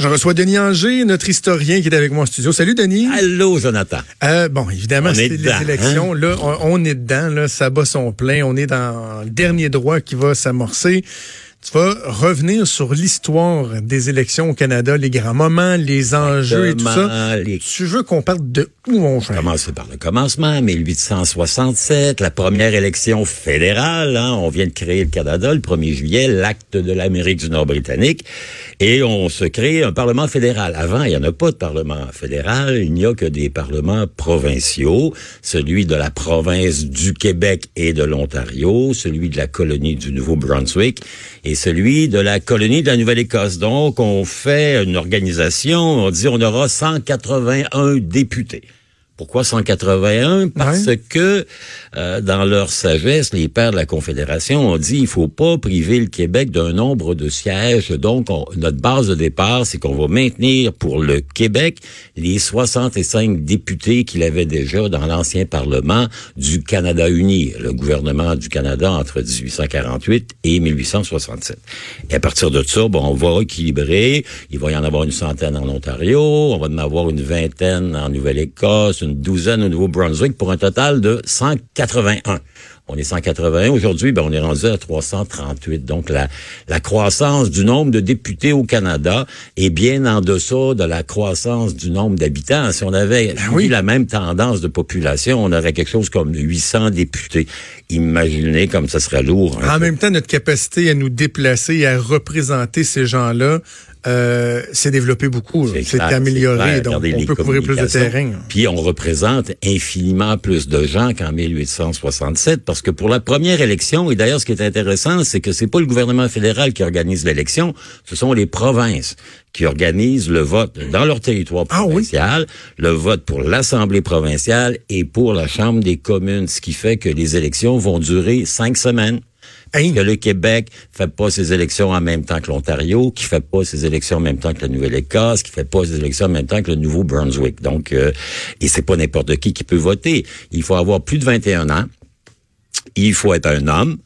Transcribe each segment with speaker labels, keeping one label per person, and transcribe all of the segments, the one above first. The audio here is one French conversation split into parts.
Speaker 1: Je reçois Denis Anger, notre historien qui est avec moi en studio. Salut Denis.
Speaker 2: Allô Jonathan.
Speaker 1: Euh, bon, évidemment, c'est les élections. Hein? Là, on, est dedans, là, ça bat son plein. On est dans le dernier droit qui va s'amorcer. Tu vas revenir sur l'histoire des élections au Canada, les grands moments, les enjeux et tout ça. Tu veux qu'on parle de où on
Speaker 2: va? Commencer par le commencement, 1867, la première élection fédérale. Hein, on vient de créer le Canada le 1er juillet, l'acte de l'Amérique du Nord britannique. Et on se crée un Parlement fédéral. Avant, il n'y en a pas de Parlement fédéral, il n'y a que des parlements provinciaux, celui de la province du Québec et de l'Ontario, celui de la colonie du Nouveau-Brunswick et celui de la colonie de la Nouvelle-Écosse. Donc, on fait une organisation, on dit on aura 181 députés. Pourquoi 181 Parce que euh, dans leur sagesse, les pères de la Confédération ont dit il faut pas priver le Québec d'un nombre de sièges. Donc notre base de départ, c'est qu'on va maintenir pour le Québec les 65 députés qu'il avait déjà dans l'ancien Parlement du Canada uni, le gouvernement du Canada entre 1848 et 1867. Et à partir de ça, bon, on va équilibrer. Il va y en avoir une centaine en Ontario, on va en avoir une vingtaine en Nouvelle-Écosse, une douzaine au Nouveau-Brunswick pour un total de 181. On est 181 aujourd'hui, ben on est rendu à 338. Donc la, la croissance du nombre de députés au Canada est bien en deçà de la croissance du nombre d'habitants. Si on avait ben la même tendance de population, on aurait quelque chose comme 800 députés. Imaginez comme ça serait lourd.
Speaker 1: En même temps, notre capacité à nous déplacer et à représenter ces gens-là euh, s'est développé beaucoup, c'est amélioré, donc on peut couvrir plus de terrain.
Speaker 2: Puis on représente infiniment plus de gens qu'en 1867, parce que pour la première élection, et d'ailleurs ce qui est intéressant, c'est que c'est pas le gouvernement fédéral qui organise l'élection, ce sont les provinces qui organisent le vote dans leur territoire ah provincial, le vote pour l'Assemblée provinciale et pour la Chambre des communes, ce qui fait que les élections vont durer cinq semaines. Que le Québec fait pas ses élections en même temps que l'Ontario, qui fait pas ses élections en même temps que la Nouvelle-Écosse, qui fait pas ses élections en même temps que le Nouveau-Brunswick. Donc, euh, et c'est pas n'importe qui qui peut voter. Il faut avoir plus de 21 ans. Il faut être un homme.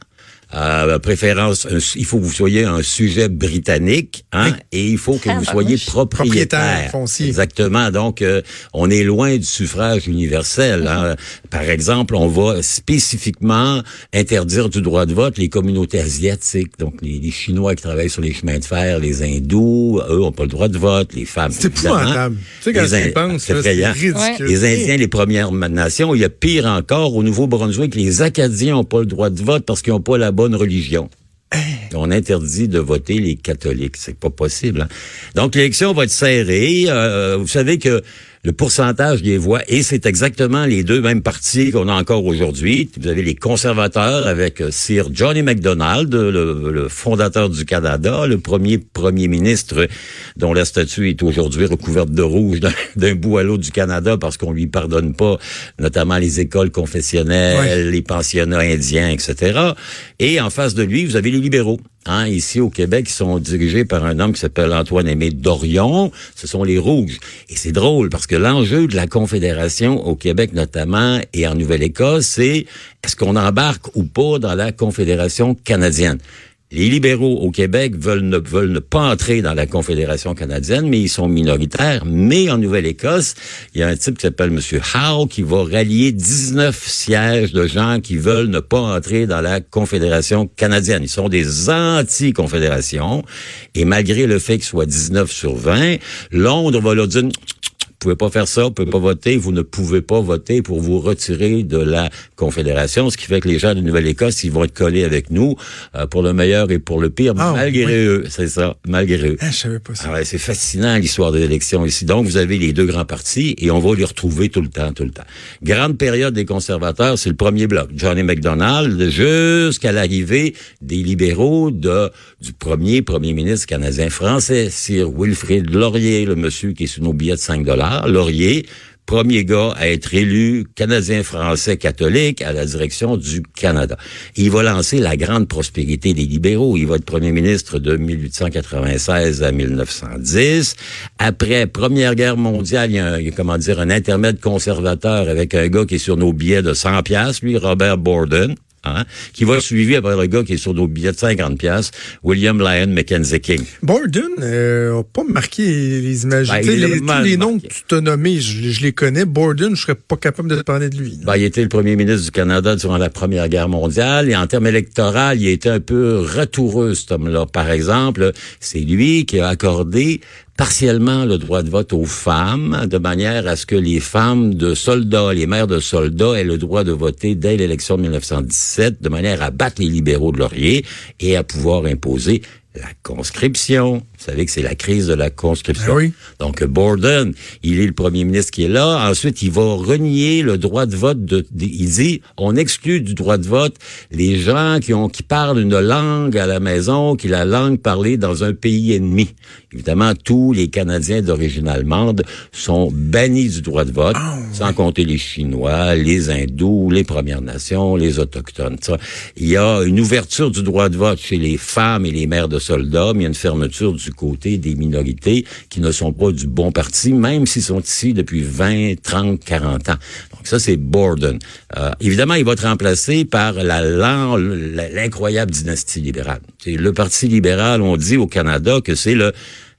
Speaker 2: Euh, préférence, il faut que vous soyez un sujet britannique, hein, et il faut que ah, vous soyez propriétaire. foncier. Exactement. Donc, euh, on est loin du suffrage universel. Hein. Par exemple, on va spécifiquement interdire du droit de vote les communautés asiatiques, donc les, Chinois qui travaillent sur les chemins de fer, les hindous, eux ont pas le droit de vote, les femmes.
Speaker 1: C'est épouvantable. Tu sais, quand les, ridicule.
Speaker 2: Les Indiens, les Premières Nations, il y a pire encore, au Nouveau-Brunswick, les Acadiens ont pas le droit de vote parce qu'ils ont pas la bonne religion. On interdit de voter les catholiques. C'est pas possible. Hein. Donc, l'élection va être serrée. Euh, vous savez que le pourcentage des voix, et c'est exactement les deux mêmes partis qu'on a encore aujourd'hui. Vous avez les conservateurs avec euh, Sir Johnny MacDonald, le, fondateur du Canada, le premier premier ministre dont la statue est aujourd'hui recouverte de rouge d'un bout à l'autre du Canada parce qu'on lui pardonne pas, notamment les écoles confessionnelles, les pensionnats indiens, etc. Et en face de lui, vous avez les libéraux. Hein, ici au Québec, ils sont dirigés par un homme qui s'appelle Antoine-Aimé Dorion. Ce sont les Rouges. Et c'est drôle parce que l'enjeu de la Confédération au Québec notamment et en Nouvelle-Écosse, c'est est-ce qu'on embarque ou pas dans la Confédération canadienne? Les libéraux au Québec veulent ne, veulent ne pas entrer dans la Confédération canadienne, mais ils sont minoritaires. Mais en Nouvelle-Écosse, il y a un type qui s'appelle M. Howe qui va rallier 19 sièges de gens qui veulent ne pas entrer dans la Confédération canadienne. Ils sont des anti-confédérations. Et malgré le fait qu'ils soient 19 sur 20, Londres va leur dire pouvez pas faire ça, vous pouvez pas voter, vous ne pouvez pas voter pour vous retirer de la Confédération, ce qui fait que les gens de Nouvelle-Écosse, ils vont être collés avec nous euh, pour le meilleur et pour le pire, ah, malgré eux, c'est ça, malgré eux.
Speaker 1: Ah, je savais pas ça.
Speaker 2: Ah c'est fascinant l'histoire de l'élection ici. Donc, vous avez les deux grands partis et on va les retrouver tout le temps, tout le temps. Grande période des conservateurs, c'est le premier bloc. Johnny MacDonald, jusqu'à l'arrivée des libéraux de du premier premier ministre canadien français, Sir Wilfrid Laurier, le monsieur qui est sur nos billets de 5 dollars. Laurier, premier gars à être élu canadien-français catholique à la direction du Canada. Il va lancer la grande prospérité des libéraux. Il va être premier ministre de 1896 à 1910. Après Première Guerre mondiale, il y a, un, comment dire, un intermède conservateur avec un gars qui est sur nos billets de 100 pièces, lui, Robert Borden. Hein, qui va être suivi par le gars qui est sur nos billets de 50 pièces, William Lyon Mackenzie King.
Speaker 1: Borden euh, pas marqué les images. Ben, les, tous les noms que tu t'as nommés, je, les connais. Borden, je serais pas capable de te parler de lui.
Speaker 2: Ben, il était le premier ministre du Canada durant la Première Guerre mondiale et en termes électoraux, il était un peu retoureux, cet homme-là. Par exemple, c'est lui qui a accordé partiellement le droit de vote aux femmes, de manière à ce que les femmes de soldats, les mères de soldats aient le droit de voter dès l'élection de 1917, de manière à battre les libéraux de Laurier et à pouvoir imposer la conscription. Vous savez que c'est la crise de la conscription.
Speaker 1: Ben
Speaker 2: Donc, Borden, il est le premier ministre qui est là. Ensuite, il va renier le droit de vote. De, il dit, on exclut du droit de vote les gens qui ont qui parlent une langue à la maison, qui la langue parlée dans un pays ennemi. Évidemment, tous les Canadiens d'origine allemande sont bannis du droit de vote, ah, sans compter les Chinois, les Hindous, les Premières Nations, les Autochtones. Il y a une ouverture du droit de vote chez les femmes et les mères de soldats, mais il y a une fermeture du côté des minorités qui ne sont pas du bon parti, même s'ils sont ici depuis 20, 30, 40 ans. Donc ça, c'est Borden. Euh, évidemment, il va être remplacé par la l'incroyable dynastie libérale. le Parti libéral, on dit au Canada que c'est le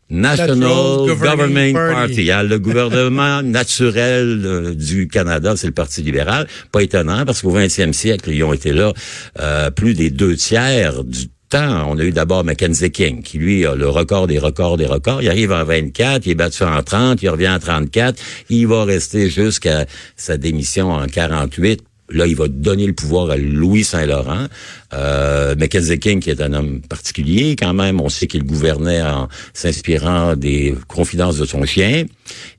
Speaker 2: National Government Party, hein, le gouvernement naturel euh, du Canada, c'est le Parti libéral. Pas étonnant parce qu'au 20e siècle, ils ont été là euh, plus des deux tiers du on a eu d'abord Mackenzie King, qui lui a le record des records des records. Il arrive en 24, il est battu en 30, il revient en 34. Il va rester jusqu'à sa démission en 48 Là, il va donner le pouvoir à Louis Saint-Laurent. Euh, Mackenzie King, qui est un homme particulier quand même, on sait qu'il gouvernait en s'inspirant des confidences de son chien.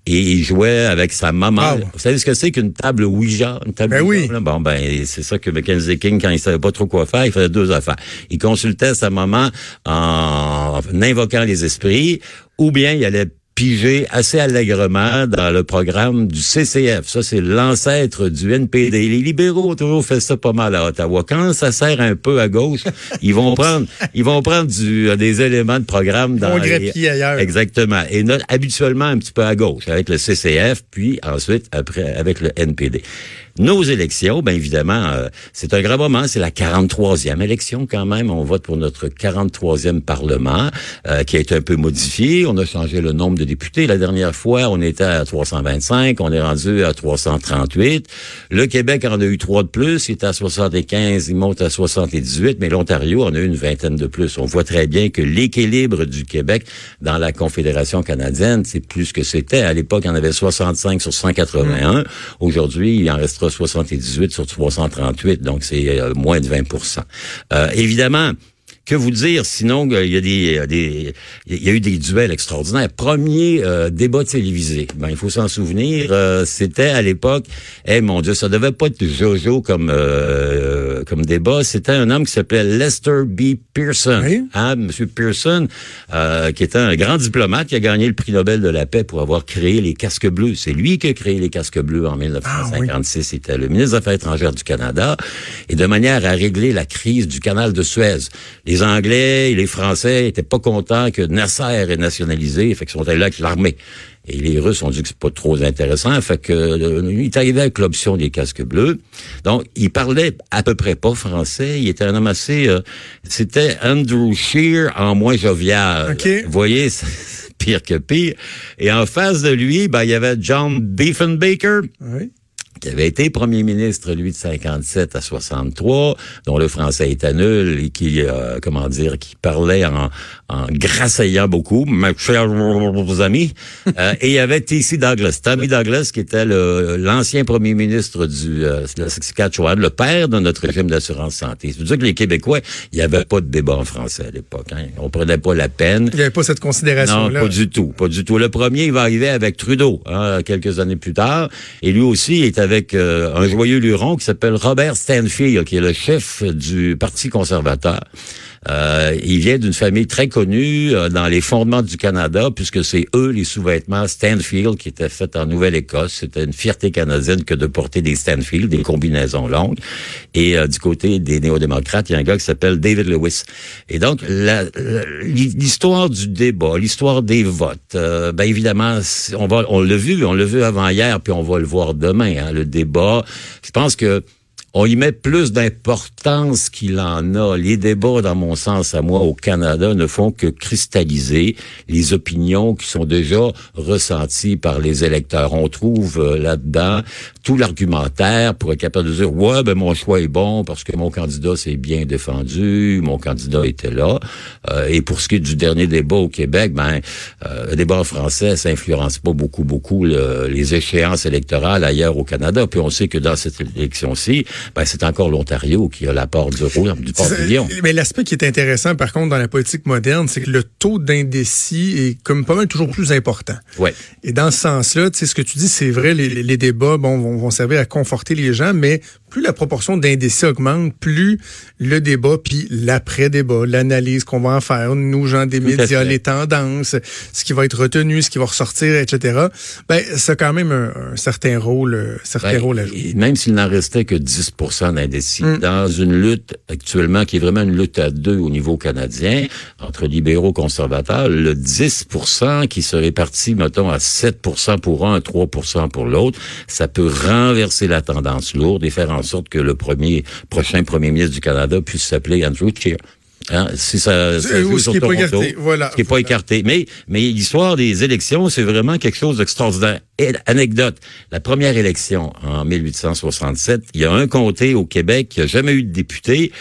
Speaker 2: Et il jouait avec sa maman. Vous savez ce que c'est qu'une table Ouija? Une table
Speaker 1: ben oui.
Speaker 2: Bon, ben, c'est ça que Mackenzie King, quand il savait pas trop quoi faire, il faisait deux affaires. Il consultait sa maman en invoquant les esprits, ou bien il allait pigé assez allègrement dans le programme du CCF. Ça, c'est l'ancêtre du NPD. Les libéraux ont toujours fait ça pas mal à Ottawa. Quand ça sert un peu à gauche, ils vont prendre, ils vont prendre du, euh, des éléments de programme dans
Speaker 1: les... ailleurs.
Speaker 2: Exactement. Et habituellement un petit peu à gauche avec le CCF, puis ensuite après avec le NPD. Nos élections, bien évidemment, euh, c'est un grand moment. C'est la 43e élection quand même. On vote pour notre 43e Parlement euh, qui a été un peu modifié. On a changé le nombre de députés. La dernière fois, on était à 325. On est rendu à 338. Le Québec en a eu trois de plus. Il était à 75. Il monte à 78. Mais l'Ontario en a eu une vingtaine de plus. On voit très bien que l'équilibre du Québec dans la Confédération canadienne, c'est plus que c'était. À l'époque, il y en avait 65 sur 181. Aujourd'hui, il en restera 78 sur 338, donc c'est euh, moins de 20% euh, Évidemment, que vous dire sinon il y a des, des il y a eu des duels extraordinaires. Premier euh, débat télévisé. Ben il faut s'en souvenir, euh, c'était à l'époque eh mon dieu, ça devait pas être Jojo comme euh, comme débat, c'était un homme qui s'appelait Lester B. Pearson. Hein, monsieur Pearson qui était un grand diplomate qui a gagné le prix Nobel de la paix pour avoir créé les casques bleus. C'est lui qui a créé les casques bleus en 1956, ah c'était le ministre des Affaires étrangères du Canada et de manière à régler la crise du canal de Suez les Anglais et les Français étaient pas contents que Nasser ait nationalisé, fait qu'ils sont allés là avec l'armée. Et les Russes ont dit que c'est pas trop intéressant, fait que euh, il est arrivé avec l'option des casques bleus. Donc, il parlait à peu près pas français. Il était un homme assez. Euh, c'était Andrew Shear en moins jovial. Vous voyez, pire que pire. Et en face de lui, ben, il y avait John Diefenbaker. Oui qui avait été premier ministre, lui, de 57 à 63, dont le français était nul et qui, euh, comment dire, qui parlait en, en grassayant beaucoup, mes chers amis. euh, et il y avait T.C. Douglas, Tommy Douglas, qui était l'ancien premier ministre du euh, Saskatchewan, le père de notre régime d'assurance santé. C'est ça que les Québécois, il n'y avait pas de débat en français à l'époque. Hein. On prenait pas la peine.
Speaker 1: Il n'y avait pas cette considération-là.
Speaker 2: Non, pas du tout, pas du tout. Le premier, il va arriver avec Trudeau, hein, quelques années plus tard, et lui aussi est avec euh, un joyeux luron qui s'appelle Robert Stanfield, qui est le chef du Parti conservateur. Euh, il vient d'une famille très connue euh, dans les fondements du Canada, puisque c'est eux les sous-vêtements Stanfield qui étaient faits en Nouvelle-Écosse. C'était une fierté canadienne que de porter des Stanfield, des combinaisons longues. Et du côté des néo-démocrates, il y a un gars qui s'appelle David Lewis. Et donc, l'histoire du débat, l'histoire des votes, ben évidemment, on va, on l'a vu, on l'a vu avant hier, puis on va le voir demain. Hein, le débat. Je pense que on y met plus d'importance qu'il en a. Les débats, dans mon sens à moi, au Canada, ne font que cristalliser les opinions qui sont déjà ressenties par les électeurs. On trouve euh, là-dedans tout l'argumentaire pour être capable de dire ouais ben mon choix est bon parce que mon candidat s'est bien défendu, mon candidat était là. Euh, et pour ce qui est du dernier débat au Québec, ben euh, le débat français, ça influence pas beaucoup beaucoup les échéances électorales ailleurs au Canada. Puis on sait que dans cette élection-ci, ben, c'est encore l'Ontario qui a l'apport du rôle du pavillon.
Speaker 1: Mais l'aspect qui est intéressant, par contre, dans la politique moderne, c'est que le taux d'indécis est comme pas mal toujours plus important.
Speaker 2: Ouais.
Speaker 1: Et dans ce sens-là, tu sais, ce que tu dis, c'est vrai, les, les débats, bon, vont, vont servir à conforter les gens, mais plus la proportion d'indécis augmente, plus le débat, puis l'après-débat, l'analyse qu'on va en faire, nous, gens des médias, les tendances, ce qui va être retenu, ce qui va ressortir, etc., ben, ça a quand même un, certain rôle, euh, certain ben, rôle à jouer.
Speaker 2: même s'il n'en restait que 10 d'indécis, mm. dans une lutte actuellement qui est vraiment une lutte à deux au niveau canadien, entre libéraux conservateurs, le 10% qui se répartit, mettons, à 7% pour un, 3 pour l'autre, ça peut renverser la tendance lourde et faire en sorte que le premier prochain premier ministre du Canada puisse s'appeler Andrew Scheer. Hein, si ça, ça
Speaker 1: joue sur Toronto, écarté, voilà.
Speaker 2: ce qui n'est pas écarté. Mais, mais l'histoire des élections, c'est vraiment quelque chose d'extraordinaire. Anecdote, la première élection en 1867, il y a un comté au Québec qui n'a jamais eu de député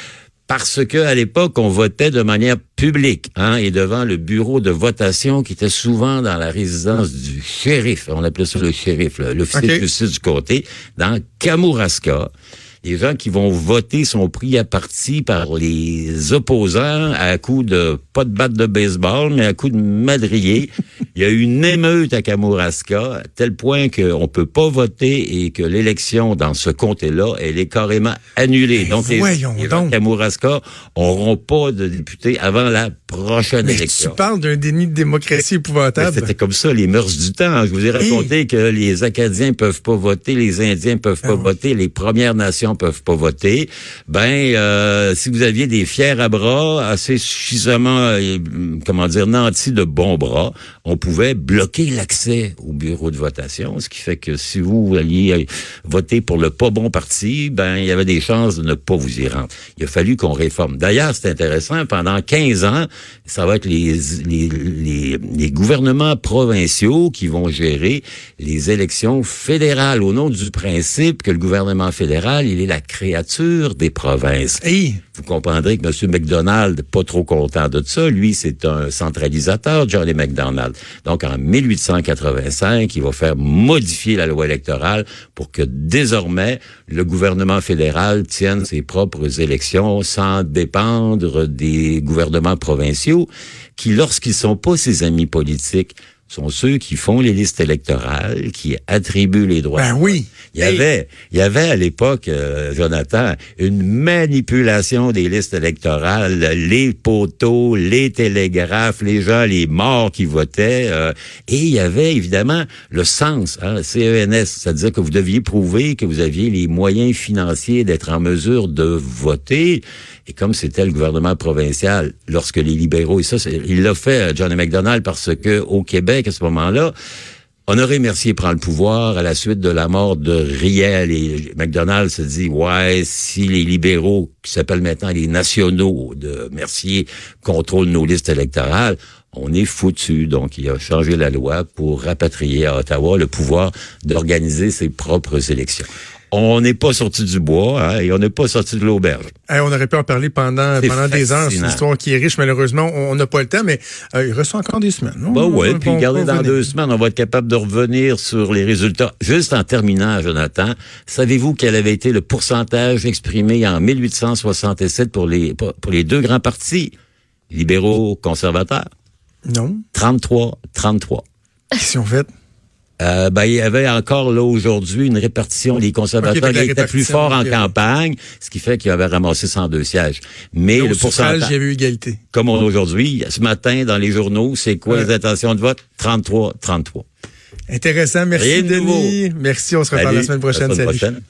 Speaker 2: parce que à l'époque on votait de manière publique hein, et devant le bureau de votation qui était souvent dans la résidence du shérif, on appelait ça le shérif, l'officier de justice du comté, dans Kamouraska les gens qui vont voter sont pris à partie par les opposants à coup de pas de batte de baseball, mais à coup de madrier. Il y a eu une émeute à Kamouraska, à tel point qu'on peut pas voter et que l'élection dans ce comté-là, elle est carrément annulée.
Speaker 1: donc, les, les
Speaker 2: gens de Kamouraska n'auront pas de députés avant la prochaine
Speaker 1: mais
Speaker 2: élection.
Speaker 1: Tu parles d'un déni de démocratie épouvantable.
Speaker 2: C'était comme ça, les mœurs du temps. Je vous ai raconté que les Acadiens peuvent pas voter, les Indiens peuvent pas ah voter, les Premières Nations peuvent pas voter, ben euh, si vous aviez des fiers à bras assez suffisamment, euh, comment dire, nantis de bons bras, on pouvait bloquer l'accès au bureau de votation, ce qui fait que si vous alliez voter pour le pas bon parti, ben il y avait des chances de ne pas vous y rendre. Il a fallu qu'on réforme. D'ailleurs, c'est intéressant, pendant 15 ans, ça va être les, les, les, les gouvernements provinciaux qui vont gérer les élections fédérales au nom du principe que le gouvernement fédéral, il est la créature des provinces. Vous comprendrez que M. McDonald, pas trop content de ça, lui, c'est un centralisateur, Johnny McDonald. Donc, en 1885, il va faire modifier la loi électorale pour que désormais, le gouvernement fédéral tienne ses propres élections sans dépendre des gouvernements provinciaux qui, lorsqu'ils sont pas ses amis politiques, sont ceux qui font les listes électorales, qui attribuent les droits.
Speaker 1: Ben oui.
Speaker 2: Il y avait, il y avait à l'époque, euh, Jonathan, une manipulation des listes électorales, les poteaux, les télégraphes, les gens, les morts qui votaient, euh, et il y avait évidemment le sens, hein, CENS, c'est-à-dire que vous deviez prouver que vous aviez les moyens financiers d'être en mesure de voter. Et comme c'était le gouvernement provincial, lorsque les libéraux, et ça, il l'a fait, John McDonald, parce que au Québec, à ce moment-là, Honoré Mercier prend le pouvoir à la suite de la mort de Riel. Et McDonald se dit ouais si les libéraux qui s'appellent maintenant les nationaux de Mercier contrôlent nos listes électorales, on est foutu. Donc il a changé la loi pour rapatrier à Ottawa le pouvoir d'organiser ses propres élections on n'est pas sorti du bois hein, et on n'est pas sorti de l'auberge.
Speaker 1: on aurait pu en parler pendant, pendant des heures. C'est une histoire qui est riche, malheureusement. On n'a pas le temps, mais euh, il reste encore des semaines.
Speaker 2: Non? Bah ouais, puis regardez, dans deux semaines, on va être capable de revenir sur les résultats. Juste en terminant, Jonathan, savez-vous quel avait été le pourcentage exprimé en 1867 pour les, pour les deux grands partis, libéraux, conservateurs?
Speaker 1: Non.
Speaker 2: 33, 33.
Speaker 1: Qu'est-ce qu'ils ont fait?
Speaker 2: Euh, ben, il y avait encore là aujourd'hui une répartition. Les conservateurs étaient plus forts en campagne, ce qui fait qu'ils avaient ramassé 102 sièges. Mais, le pourcentage,
Speaker 1: il y avait eu égalité.
Speaker 2: Comme aujourd'hui, ce matin dans les journaux, c'est quoi les intentions de vote? 33, 33.
Speaker 1: Intéressant, merci Denis. Merci, on se reparle la semaine prochaine.
Speaker 2: La semaine Prochaine.